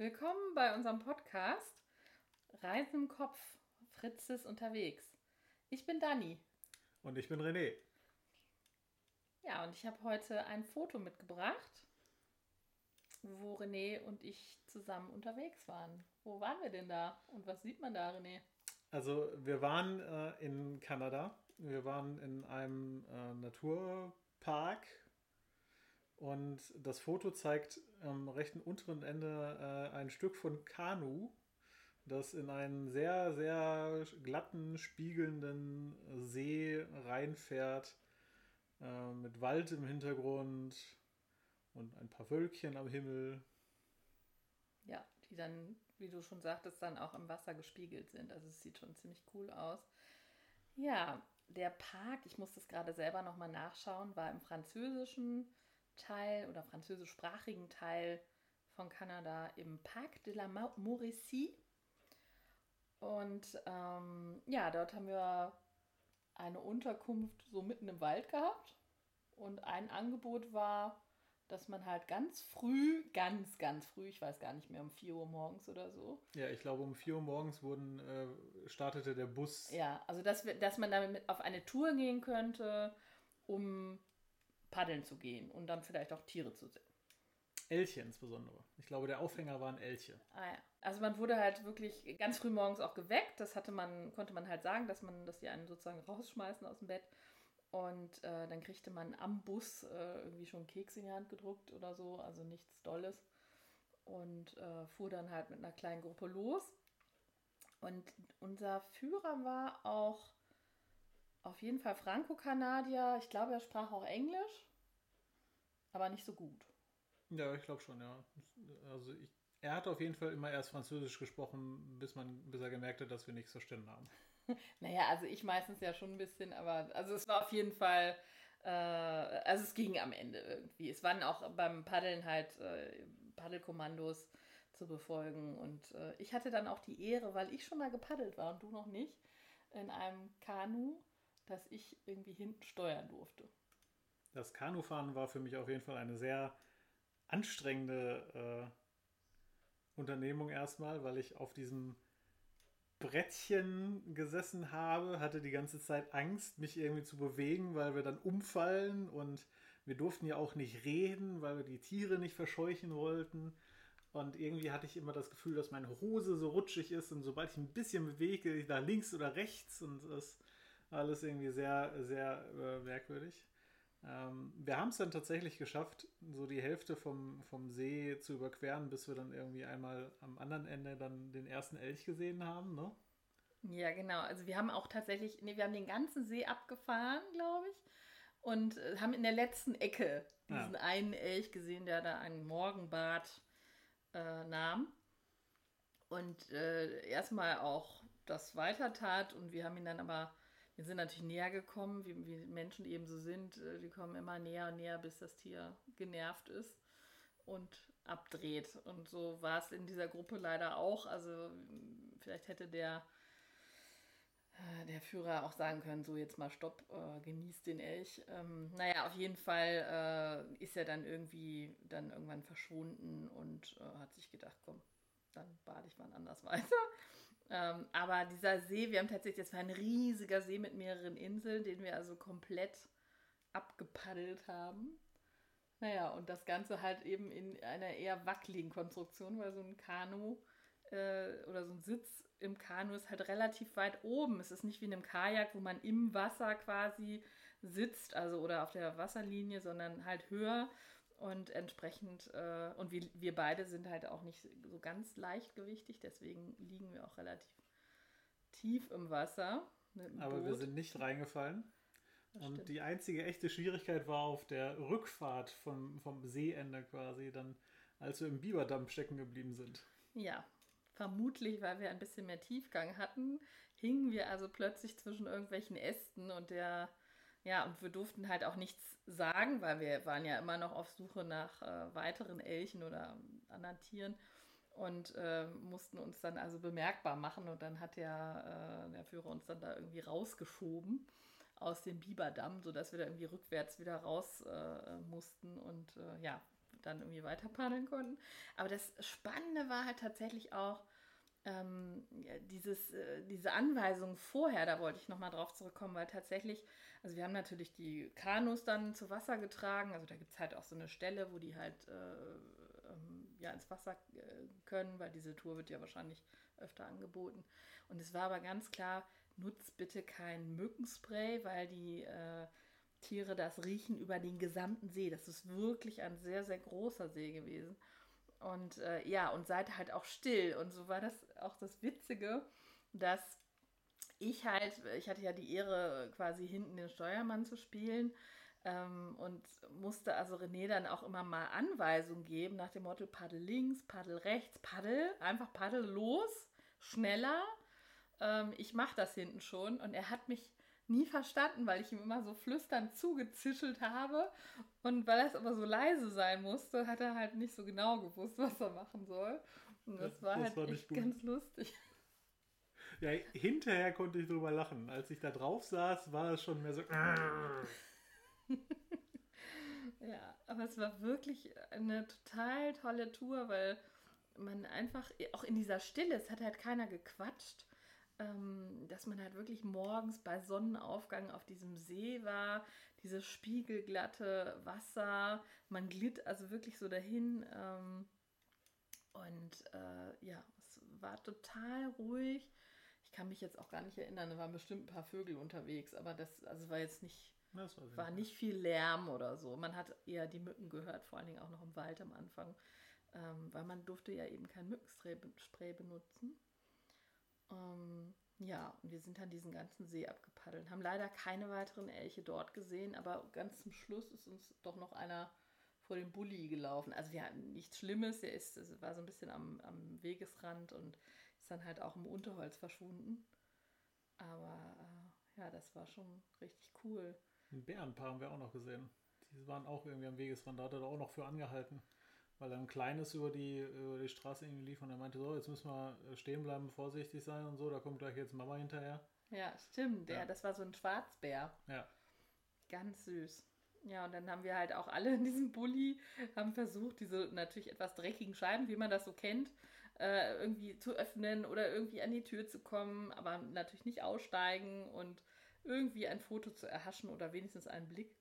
Willkommen bei unserem Podcast Reisen im Kopf. Fritz ist unterwegs. Ich bin Dani. Und ich bin René. Ja, und ich habe heute ein Foto mitgebracht, wo René und ich zusammen unterwegs waren. Wo waren wir denn da? Und was sieht man da, René? Also, wir waren äh, in Kanada. Wir waren in einem äh, Naturpark. Und das Foto zeigt am rechten unteren Ende äh, ein Stück von Kanu, das in einen sehr, sehr glatten, spiegelnden See reinfährt. Äh, mit Wald im Hintergrund und ein paar Wölkchen am Himmel. Ja, die dann, wie du schon sagtest, dann auch im Wasser gespiegelt sind. Also es sieht schon ziemlich cool aus. Ja, der Park, ich muss das gerade selber nochmal nachschauen, war im französischen Teil oder französischsprachigen Teil von Kanada im Parc de la Mauricie. Und ähm, ja, dort haben wir eine Unterkunft so mitten im Wald gehabt. Und ein Angebot war, dass man halt ganz früh, ganz, ganz früh, ich weiß gar nicht mehr, um 4 Uhr morgens oder so. Ja, ich glaube, um 4 Uhr morgens wurden, äh, startete der Bus. Ja, also dass, wir, dass man damit auf eine Tour gehen könnte, um paddeln zu gehen und dann vielleicht auch Tiere zu sehen. Elche insbesondere. Ich glaube, der Aufhänger waren Elche. Ah ja. Also man wurde halt wirklich ganz früh morgens auch geweckt. Das hatte man, konnte man halt sagen, dass man, dass die einen sozusagen rausschmeißen aus dem Bett. Und äh, dann kriegte man am Bus äh, irgendwie schon Keks in die Hand gedruckt oder so, also nichts Dolles. Und äh, fuhr dann halt mit einer kleinen Gruppe los. Und unser Führer war auch auf jeden Fall Franco-Kanadier. Ich glaube, er sprach auch Englisch, aber nicht so gut. Ja, ich glaube schon, ja. Also ich, er hat auf jeden Fall immer erst Französisch gesprochen, bis man, bis er gemerkt hat, dass wir nichts verstanden haben. naja, also ich meistens ja schon ein bisschen, aber also es war auf jeden Fall, äh, also es ging am Ende irgendwie. Es waren auch beim Paddeln halt äh, Paddelkommandos zu befolgen und äh, ich hatte dann auch die Ehre, weil ich schon mal gepaddelt war und du noch nicht, in einem Kanu, dass ich irgendwie hinten steuern durfte. Das Kanufahren war für mich auf jeden Fall eine sehr anstrengende äh, Unternehmung erstmal, weil ich auf diesem Brettchen gesessen habe, hatte die ganze Zeit Angst, mich irgendwie zu bewegen, weil wir dann umfallen und wir durften ja auch nicht reden, weil wir die Tiere nicht verscheuchen wollten. Und irgendwie hatte ich immer das Gefühl, dass meine Hose so rutschig ist und sobald ich ein bisschen bewege, ich nach links oder rechts und das alles irgendwie sehr, sehr äh, merkwürdig. Ähm, wir haben es dann tatsächlich geschafft, so die Hälfte vom, vom See zu überqueren, bis wir dann irgendwie einmal am anderen Ende dann den ersten Elch gesehen haben, ne? Ja, genau. Also wir haben auch tatsächlich, nee, wir haben den ganzen See abgefahren, glaube ich. Und äh, haben in der letzten Ecke diesen ja. einen Elch gesehen, der da ein Morgenbad äh, nahm. Und äh, erstmal auch das weiter tat. Und wir haben ihn dann aber wir sind natürlich näher gekommen, wie, wie Menschen eben so sind. Äh, die kommen immer näher und näher, bis das Tier genervt ist und abdreht. Und so war es in dieser Gruppe leider auch. Also vielleicht hätte der, äh, der Führer auch sagen können, so jetzt mal Stopp, äh, genießt den Elch. Ähm, naja, auf jeden Fall äh, ist er dann irgendwie dann irgendwann verschwunden und äh, hat sich gedacht, komm, dann bade ich mal anders weiter. Ähm, aber dieser See, wir haben tatsächlich, das war ein riesiger See mit mehreren Inseln, den wir also komplett abgepaddelt haben. Naja, und das Ganze halt eben in einer eher wackeligen Konstruktion, weil so ein Kanu äh, oder so ein Sitz im Kanu ist halt relativ weit oben. Es ist nicht wie in einem Kajak, wo man im Wasser quasi sitzt, also oder auf der Wasserlinie, sondern halt höher. Und entsprechend, äh, und wir, wir beide sind halt auch nicht so ganz leichtgewichtig, deswegen liegen wir auch relativ tief im Wasser. Aber Boot. wir sind nicht reingefallen. Das und stimmt. die einzige echte Schwierigkeit war auf der Rückfahrt vom, vom Seeende quasi, dann, als wir im Biberdamm stecken geblieben sind. Ja, vermutlich, weil wir ein bisschen mehr Tiefgang hatten, hingen wir also plötzlich zwischen irgendwelchen Ästen und der ja, und wir durften halt auch nichts sagen, weil wir waren ja immer noch auf Suche nach äh, weiteren Elchen oder anderen Tieren und äh, mussten uns dann also bemerkbar machen. Und dann hat der, äh, der Führer uns dann da irgendwie rausgeschoben aus dem Biberdamm, sodass wir da irgendwie rückwärts wieder raus äh, mussten. Und äh, ja, dann irgendwie weiter paddeln konnten. Aber das Spannende war halt tatsächlich auch ähm, dieses, äh, diese Anweisung vorher, da wollte ich nochmal drauf zurückkommen, weil tatsächlich, also wir haben natürlich die Kanus dann zu Wasser getragen, also da gibt es halt auch so eine Stelle, wo die halt äh, ähm, ja, ins Wasser äh, können, weil diese Tour wird ja wahrscheinlich öfter angeboten. Und es war aber ganz klar, nutzt bitte kein Mückenspray, weil die äh, Tiere das riechen über den gesamten See. Das ist wirklich ein sehr, sehr großer See gewesen. Und äh, ja, und seid halt auch still. Und so war das auch das Witzige, dass ich halt, ich hatte ja die Ehre, quasi hinten den Steuermann zu spielen ähm, und musste also René dann auch immer mal Anweisungen geben nach dem Motto Paddel links, Paddel rechts, Paddel, einfach Paddel los, schneller. Ähm, ich mache das hinten schon und er hat mich nie verstanden, weil ich ihm immer so flüsternd zugezischelt habe. Und weil es aber so leise sein musste, hat er halt nicht so genau gewusst, was er machen soll. Und das, war das halt war echt ganz lustig. Ja, hinterher konnte ich drüber lachen. Als ich da drauf saß, war es schon mehr so. ja, aber es war wirklich eine total tolle Tour, weil man einfach auch in dieser Stille, es hat halt keiner gequatscht ähm, dass man halt wirklich morgens bei Sonnenaufgang auf diesem See war, dieses spiegelglatte Wasser, man glitt also wirklich so dahin ähm, und äh, ja, es war total ruhig. Ich kann mich jetzt auch gar nicht erinnern, da waren bestimmt ein paar Vögel unterwegs, aber das also war jetzt nicht, war, war nicht viel Lärm oder so. Man hat eher die Mücken gehört, vor allen Dingen auch noch im Wald am Anfang, ähm, weil man durfte ja eben kein Mückenspray benutzen. Ja, und wir sind dann diesen ganzen See abgepaddelt. Haben leider keine weiteren Elche dort gesehen, aber ganz zum Schluss ist uns doch noch einer vor dem Bulli gelaufen. Also wir hatten nichts Schlimmes, er ist, war so ein bisschen am, am Wegesrand und ist dann halt auch im Unterholz verschwunden. Aber äh, ja, das war schon richtig cool. Ein Bärenpaar haben wir auch noch gesehen. Die waren auch irgendwie am Wegesrand, da hat er auch noch für angehalten weil er ein kleines über die, über die Straße irgendwie lief und er meinte, so, jetzt müssen wir stehen bleiben, vorsichtig sein und so, da kommt gleich jetzt Mama hinterher. Ja, stimmt, ja, ja das war so ein Schwarzbär. Ja. Ganz süß. Ja, und dann haben wir halt auch alle in diesem Bulli, haben versucht, diese natürlich etwas dreckigen Scheiben, wie man das so kennt, äh, irgendwie zu öffnen oder irgendwie an die Tür zu kommen, aber natürlich nicht aussteigen und irgendwie ein Foto zu erhaschen oder wenigstens einen Blick.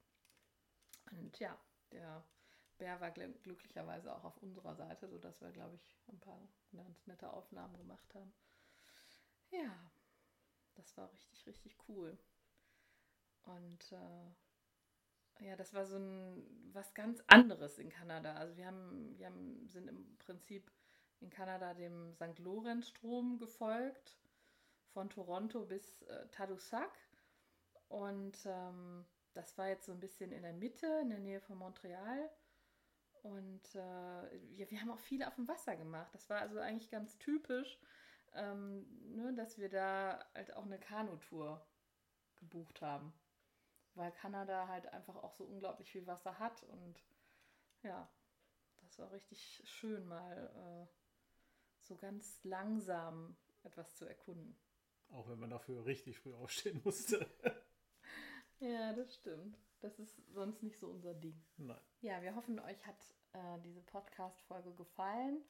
Und ja, der Bär war gl glücklicherweise auch auf unserer Seite, sodass wir, glaube ich, ein paar ganz nette Aufnahmen gemacht haben. Ja, das war richtig, richtig cool. Und äh, ja, das war so ein was ganz anderes in Kanada. Also wir haben, wir haben, sind im Prinzip in Kanada dem St. Lorenz-Strom gefolgt, von Toronto bis äh, Tadoussac. Und ähm, das war jetzt so ein bisschen in der Mitte, in der Nähe von Montreal. Und äh, wir, wir haben auch viel auf dem Wasser gemacht. Das war also eigentlich ganz typisch, ähm, ne, dass wir da halt auch eine Kanutour gebucht haben. Weil Kanada halt einfach auch so unglaublich viel Wasser hat. Und ja, das war richtig schön, mal äh, so ganz langsam etwas zu erkunden. Auch wenn man dafür richtig früh aufstehen musste. ja, das stimmt. Das ist sonst nicht so unser Ding. Nein. Ja, wir hoffen, euch hat äh, diese Podcast-Folge gefallen.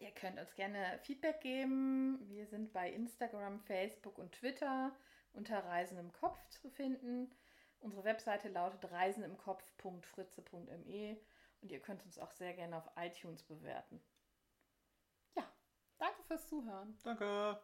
Ihr könnt uns gerne Feedback geben. Wir sind bei Instagram, Facebook und Twitter unter Reisen im Kopf zu finden. Unsere Webseite lautet reisenimkopf.fritze.me und ihr könnt uns auch sehr gerne auf iTunes bewerten. Ja, danke fürs Zuhören. Danke.